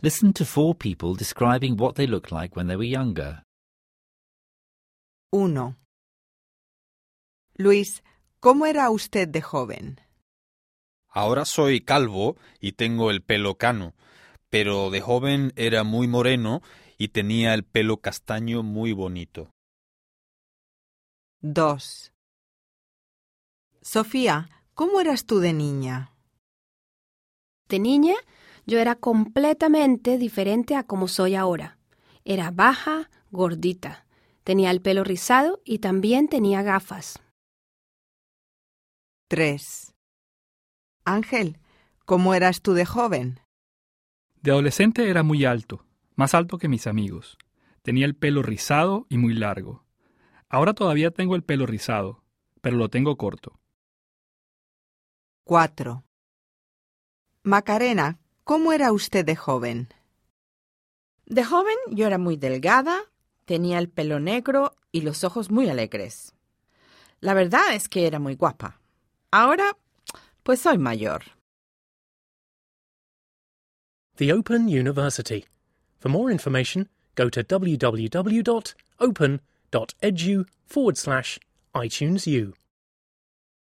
Listen to four people describing what they looked like when they were younger. 1. Luis, ¿cómo era usted de joven? Ahora soy calvo y tengo el pelo cano, pero de joven era muy moreno y tenía el pelo castaño muy bonito. 2. Sofía, ¿cómo eras tú de niña? De niña, yo era completamente diferente a como soy ahora. Era baja, gordita. Tenía el pelo rizado y también tenía gafas. 3. Ángel, ¿cómo eras tú de joven? De adolescente era muy alto, más alto que mis amigos. Tenía el pelo rizado y muy largo. Ahora todavía tengo el pelo rizado, pero lo tengo corto. 4. Macarena, ¿cómo era usted de joven? De joven yo era muy delgada, tenía el pelo negro y los ojos muy alegres. La verdad es que era muy guapa. Ahora, pues soy mayor. The Open University. For more information, go to www.open.edu forward slash iTunes U.